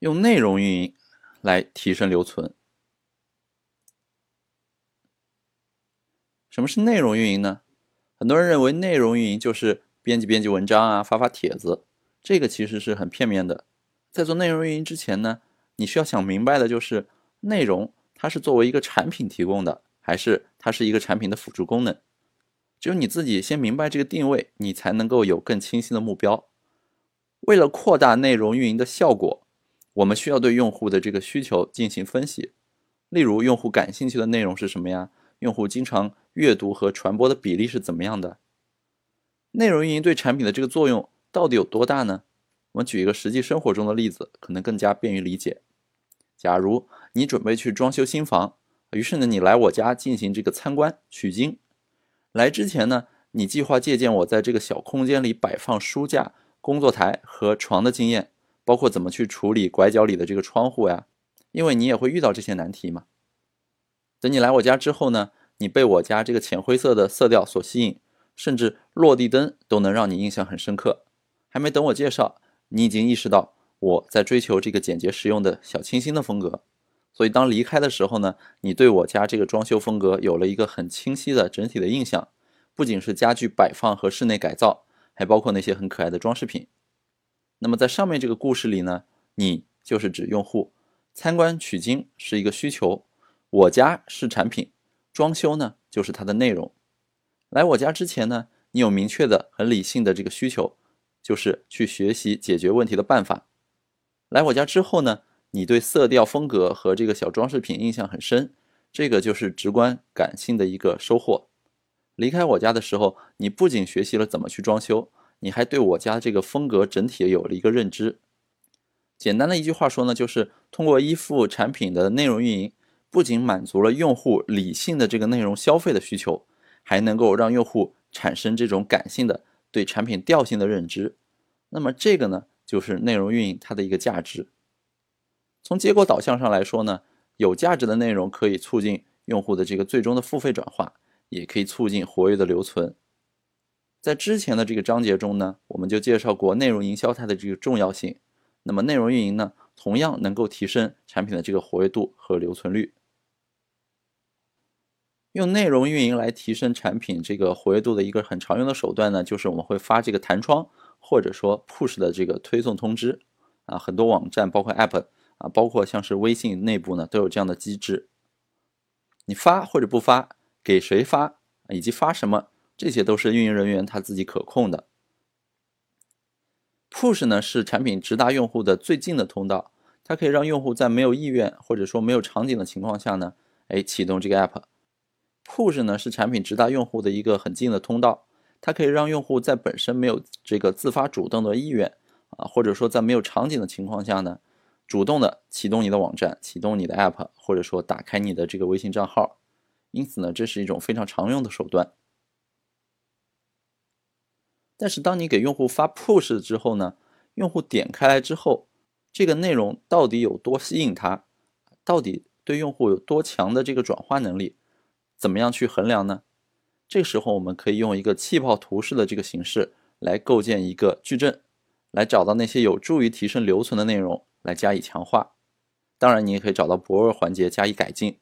用内容运营来提升留存。什么是内容运营呢？很多人认为内容运营就是编辑编辑文章啊，发发帖子，这个其实是很片面的。在做内容运营之前呢，你需要想明白的就是内容它是作为一个产品提供的，还是它是一个产品的辅助功能。只有你自己先明白这个定位，你才能够有更清晰的目标。为了扩大内容运营的效果，我们需要对用户的这个需求进行分析。例如，用户感兴趣的内容是什么呀？用户经常阅读和传播的比例是怎么样的？内容运营对产品的这个作用到底有多大呢？我们举一个实际生活中的例子，可能更加便于理解。假如你准备去装修新房，于是呢，你来我家进行这个参观取经。来之前呢，你计划借鉴我在这个小空间里摆放书架、工作台和床的经验，包括怎么去处理拐角里的这个窗户呀，因为你也会遇到这些难题嘛。等你来我家之后呢，你被我家这个浅灰色的色调所吸引，甚至落地灯都能让你印象很深刻。还没等我介绍，你已经意识到我在追求这个简洁实用的小清新的风格。所以当离开的时候呢，你对我家这个装修风格有了一个很清晰的整体的印象，不仅是家具摆放和室内改造，还包括那些很可爱的装饰品。那么在上面这个故事里呢，你就是指用户，参观取经是一个需求。我家是产品，装修呢就是它的内容。来我家之前呢，你有明确的、很理性的这个需求，就是去学习解决问题的办法。来我家之后呢，你对色调风格和这个小装饰品印象很深，这个就是直观感性的一个收获。离开我家的时候，你不仅学习了怎么去装修，你还对我家这个风格整体有了一个认知。简单的一句话说呢，就是通过依附产品的内容运营。不仅满足了用户理性的这个内容消费的需求，还能够让用户产生这种感性的对产品调性的认知。那么这个呢，就是内容运营它的一个价值。从结果导向上来说呢，有价值的内容可以促进用户的这个最终的付费转化，也可以促进活跃的留存。在之前的这个章节中呢，我们就介绍过内容营销它的这个重要性。那么内容运营呢，同样能够提升产品的这个活跃度和留存率。用内容运营来提升产品这个活跃度的一个很常用的手段呢，就是我们会发这个弹窗或者说 push 的这个推送通知啊，很多网站包括 app 啊，包括像是微信内部呢都有这样的机制。你发或者不发，给谁发，以及发什么，这些都是运营人员他自己可控的。push 呢是产品直达用户的最近的通道，它可以让用户在没有意愿或者说没有场景的情况下呢，哎启动这个 app。push 呢是产品直达用户的一个很近的通道，它可以让用户在本身没有这个自发主动的意愿啊，或者说在没有场景的情况下呢，主动的启动你的网站、启动你的 app，或者说打开你的这个微信账号。因此呢，这是一种非常常用的手段。但是当你给用户发 push 之后呢，用户点开来之后，这个内容到底有多吸引他？到底对用户有多强的这个转化能力？怎么样去衡量呢？这时候我们可以用一个气泡图式的这个形式来构建一个矩阵，来找到那些有助于提升留存的内容来加以强化。当然，你也可以找到薄弱环节加以改进。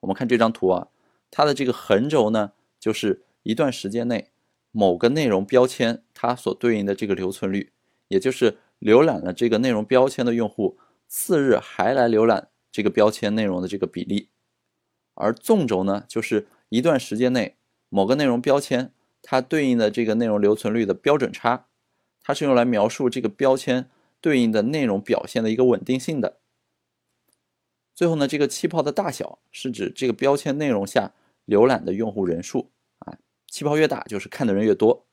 我们看这张图啊，它的这个横轴呢，就是一段时间内某个内容标签它所对应的这个留存率，也就是浏览了这个内容标签的用户次日还来浏览这个标签内容的这个比例。而纵轴呢，就是一段时间内某个内容标签它对应的这个内容留存率的标准差，它是用来描述这个标签对应的内容表现的一个稳定性的。最后呢，这个气泡的大小是指这个标签内容下浏览的用户人数，气泡越大就是看的人越多。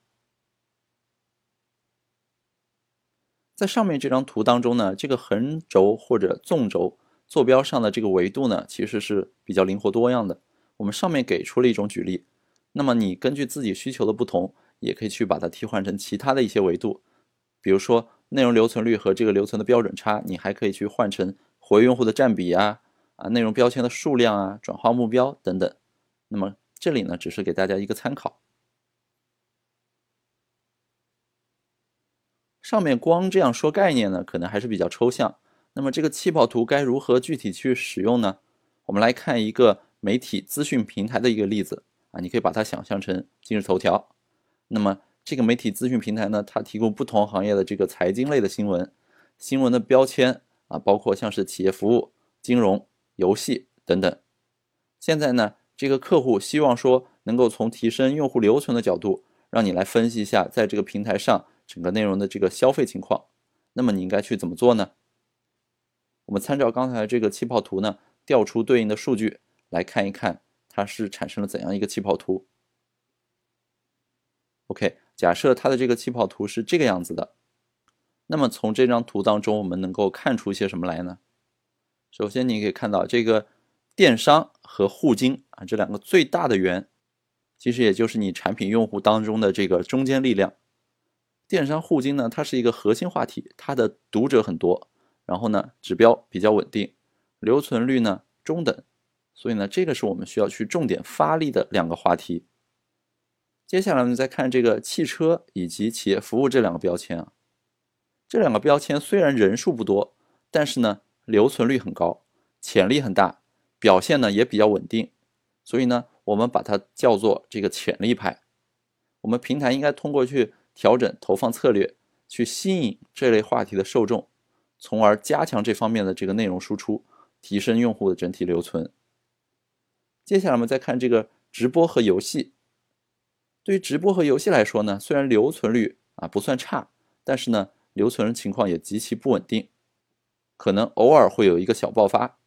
在上面这张图当中呢，这个横轴或者纵轴。坐标上的这个维度呢，其实是比较灵活多样的。我们上面给出了一种举例，那么你根据自己需求的不同，也可以去把它替换成其他的一些维度，比如说内容留存率和这个留存的标准差，你还可以去换成活跃用户的占比啊，啊内容标签的数量啊，转化目标等等。那么这里呢，只是给大家一个参考。上面光这样说概念呢，可能还是比较抽象。那么这个气泡图该如何具体去使用呢？我们来看一个媒体资讯平台的一个例子啊，你可以把它想象成今日头条。那么这个媒体资讯平台呢，它提供不同行业的这个财经类的新闻，新闻的标签啊，包括像是企业服务、金融、游戏等等。现在呢，这个客户希望说能够从提升用户留存的角度，让你来分析一下在这个平台上整个内容的这个消费情况。那么你应该去怎么做呢？我们参照刚才这个气泡图呢，调出对应的数据来看一看，它是产生了怎样一个气泡图。OK，假设它的这个气泡图是这个样子的，那么从这张图当中，我们能够看出一些什么来呢？首先，你可以看到这个电商和互金啊这两个最大的源，其实也就是你产品用户当中的这个中坚力量。电商互金呢，它是一个核心话题，它的读者很多。然后呢，指标比较稳定，留存率呢中等，所以呢，这个是我们需要去重点发力的两个话题。接下来我们再看这个汽车以及企业服务这两个标签啊，这两个标签虽然人数不多，但是呢，留存率很高，潜力很大，表现呢也比较稳定，所以呢，我们把它叫做这个潜力派。我们平台应该通过去调整投放策略，去吸引这类话题的受众。从而加强这方面的这个内容输出，提升用户的整体留存。接下来我们再看这个直播和游戏。对于直播和游戏来说呢，虽然留存率啊不算差，但是呢留存情况也极其不稳定，可能偶尔会有一个小爆发。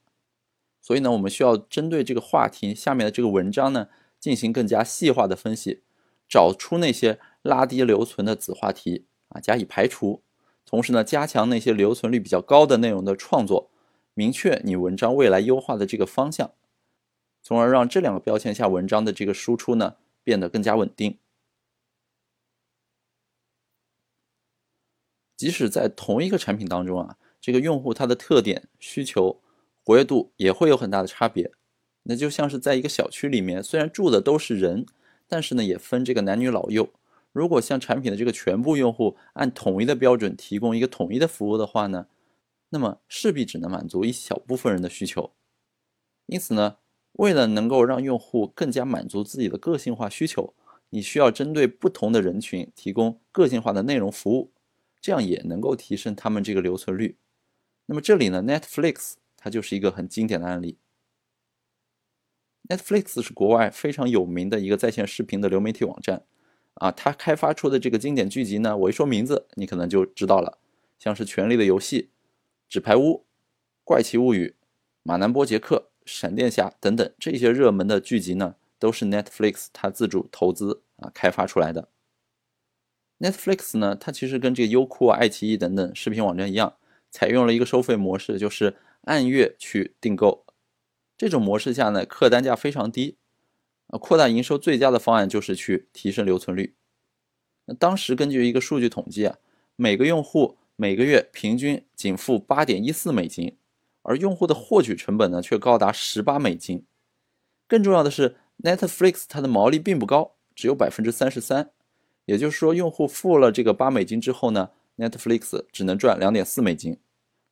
所以呢，我们需要针对这个话题下面的这个文章呢，进行更加细化的分析，找出那些拉低留存的子话题啊，加以排除。同时呢，加强那些留存率比较高的内容的创作，明确你文章未来优化的这个方向，从而让这两个标签下文章的这个输出呢变得更加稳定。即使在同一个产品当中啊，这个用户他的特点、需求、活跃度也会有很大的差别。那就像是在一个小区里面，虽然住的都是人，但是呢也分这个男女老幼。如果像产品的这个全部用户按统一的标准提供一个统一的服务的话呢，那么势必只能满足一小部分人的需求。因此呢，为了能够让用户更加满足自己的个性化需求，你需要针对不同的人群提供个性化的内容服务，这样也能够提升他们这个留存率。那么这里呢，Netflix 它就是一个很经典的案例。Netflix 是国外非常有名的一个在线视频的流媒体网站。啊，它开发出的这个经典剧集呢，我一说名字，你可能就知道了，像是《权力的游戏》《纸牌屋》《怪奇物语》《马南波杰克》《闪电侠》等等这些热门的剧集呢，都是 Netflix 它自主投资啊开发出来的。Netflix 呢，它其实跟这个优酷啊、爱奇艺等等视频网站一样，采用了一个收费模式，就是按月去订购。这种模式下呢，客单价非常低。啊扩大营收最佳的方案就是去提升留存率。那当时根据一个数据统计啊，每个用户每个月平均仅付八点一四美金，而用户的获取成本呢却高达十八美金。更重要的是，Netflix 它的毛利并不高，只有百分之三十三。也就是说，用户付了这个八美金之后呢，Netflix 只能赚两点四美金。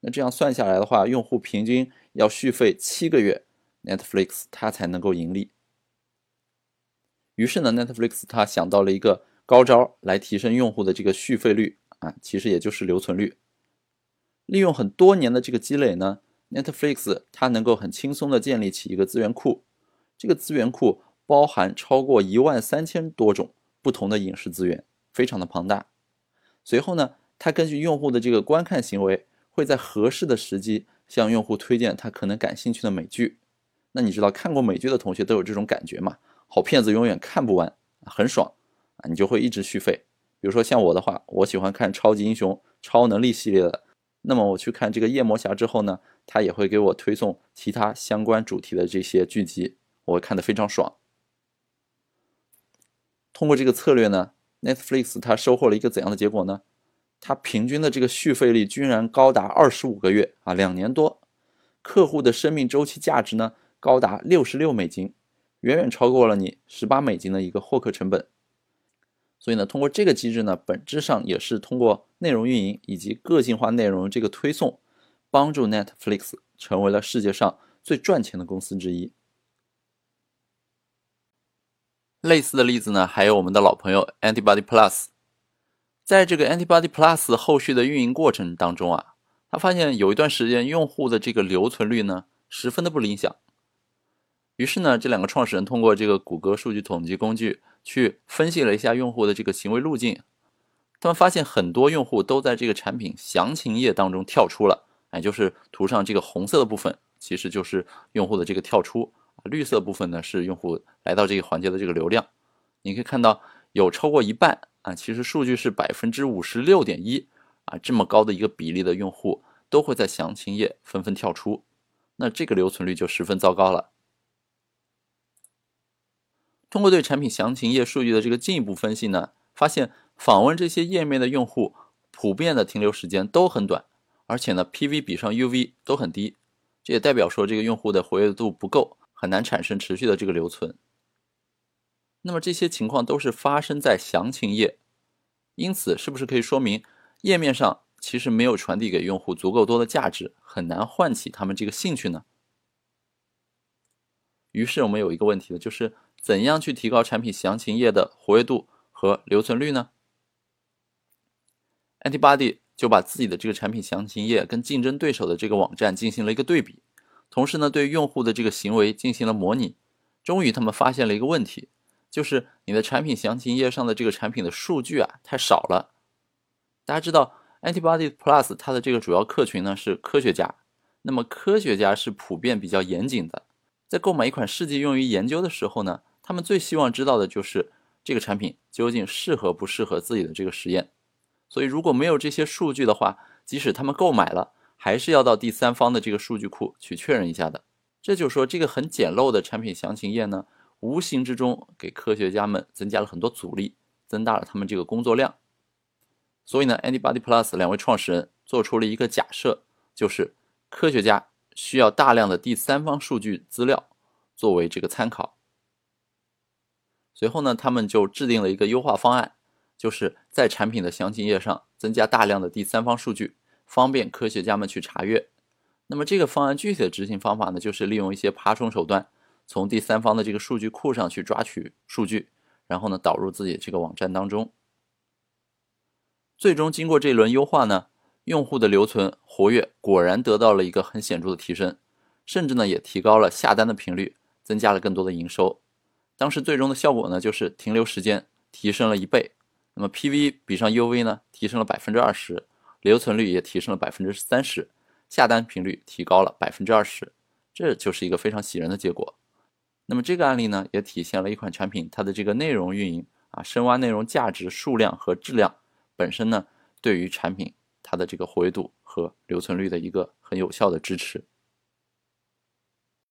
那这样算下来的话，用户平均要续费七个月，Netflix 它才能够盈利。于是呢，Netflix 它想到了一个高招来提升用户的这个续费率啊，其实也就是留存率。利用很多年的这个积累呢，Netflix 它能够很轻松的建立起一个资源库。这个资源库包含超过一万三千多种不同的影视资源，非常的庞大。随后呢，它根据用户的这个观看行为，会在合适的时机向用户推荐他可能感兴趣的美剧。那你知道看过美剧的同学都有这种感觉吗？好片子永远看不完，很爽啊！你就会一直续费。比如说像我的话，我喜欢看超级英雄、超能力系列的，那么我去看这个夜魔侠之后呢，他也会给我推送其他相关主题的这些剧集，我会看得非常爽。通过这个策略呢，Netflix 它收获了一个怎样的结果呢？它平均的这个续费率居然高达二十五个月啊，两年多，客户的生命周期价值呢高达六十六美金。远远超过了你十八美金的一个获客成本，所以呢，通过这个机制呢，本质上也是通过内容运营以及个性化内容这个推送，帮助 Netflix 成为了世界上最赚钱的公司之一。类似的例子呢，还有我们的老朋友 Antibody Plus。在这个 Antibody Plus 后续的运营过程当中啊，他发现有一段时间用户的这个留存率呢十分的不理想。于是呢，这两个创始人通过这个谷歌数据统计工具去分析了一下用户的这个行为路径，他们发现很多用户都在这个产品详情页当中跳出了，哎，就是图上这个红色的部分，其实就是用户的这个跳出。绿色部分呢是用户来到这个环节的这个流量，你可以看到有超过一半啊，其实数据是百分之五十六点一啊，这么高的一个比例的用户都会在详情页纷纷跳出，那这个留存率就十分糟糕了。通过对产品详情页数据的这个进一步分析呢，发现访问这些页面的用户普遍的停留时间都很短，而且呢 PV 比上 UV 都很低，这也代表说这个用户的活跃度不够。很难产生持续的这个留存。那么这些情况都是发生在详情页，因此是不是可以说明页面上其实没有传递给用户足够多的价值，很难唤起他们这个兴趣呢？于是我们有一个问题了，就是怎样去提高产品详情页的活跃度和留存率呢？Antibody 就把自己的这个产品详情页跟竞争对手的这个网站进行了一个对比。同时呢，对用户的这个行为进行了模拟，终于他们发现了一个问题，就是你的产品详情页上的这个产品的数据啊太少了。大家知道，Antibody Plus 它的这个主要客群呢是科学家，那么科学家是普遍比较严谨的，在购买一款试剂用于研究的时候呢，他们最希望知道的就是这个产品究竟适合不适合自己的这个实验。所以如果没有这些数据的话，即使他们购买了，还是要到第三方的这个数据库去确认一下的。这就是说，这个很简陋的产品详情页呢，无形之中给科学家们增加了很多阻力，增大了他们这个工作量。所以呢，Antibody Plus 两位创始人做出了一个假设，就是科学家需要大量的第三方数据资料作为这个参考。随后呢，他们就制定了一个优化方案，就是在产品的详情页上增加大量的第三方数据。方便科学家们去查阅。那么这个方案具体的执行方法呢，就是利用一些爬虫手段，从第三方的这个数据库上去抓取数据，然后呢导入自己这个网站当中。最终经过这一轮优化呢，用户的留存活跃果然得到了一个很显著的提升，甚至呢也提高了下单的频率，增加了更多的营收。当时最终的效果呢，就是停留时间提升了一倍，那么 PV 比上 UV 呢提升了百分之二十。留存率也提升了百分之三十，下单频率提高了百分之二十，这就是一个非常喜人的结果。那么这个案例呢，也体现了一款产品它的这个内容运营啊，深挖内容价值、数量和质量本身呢，对于产品它的这个活跃度和留存率的一个很有效的支持。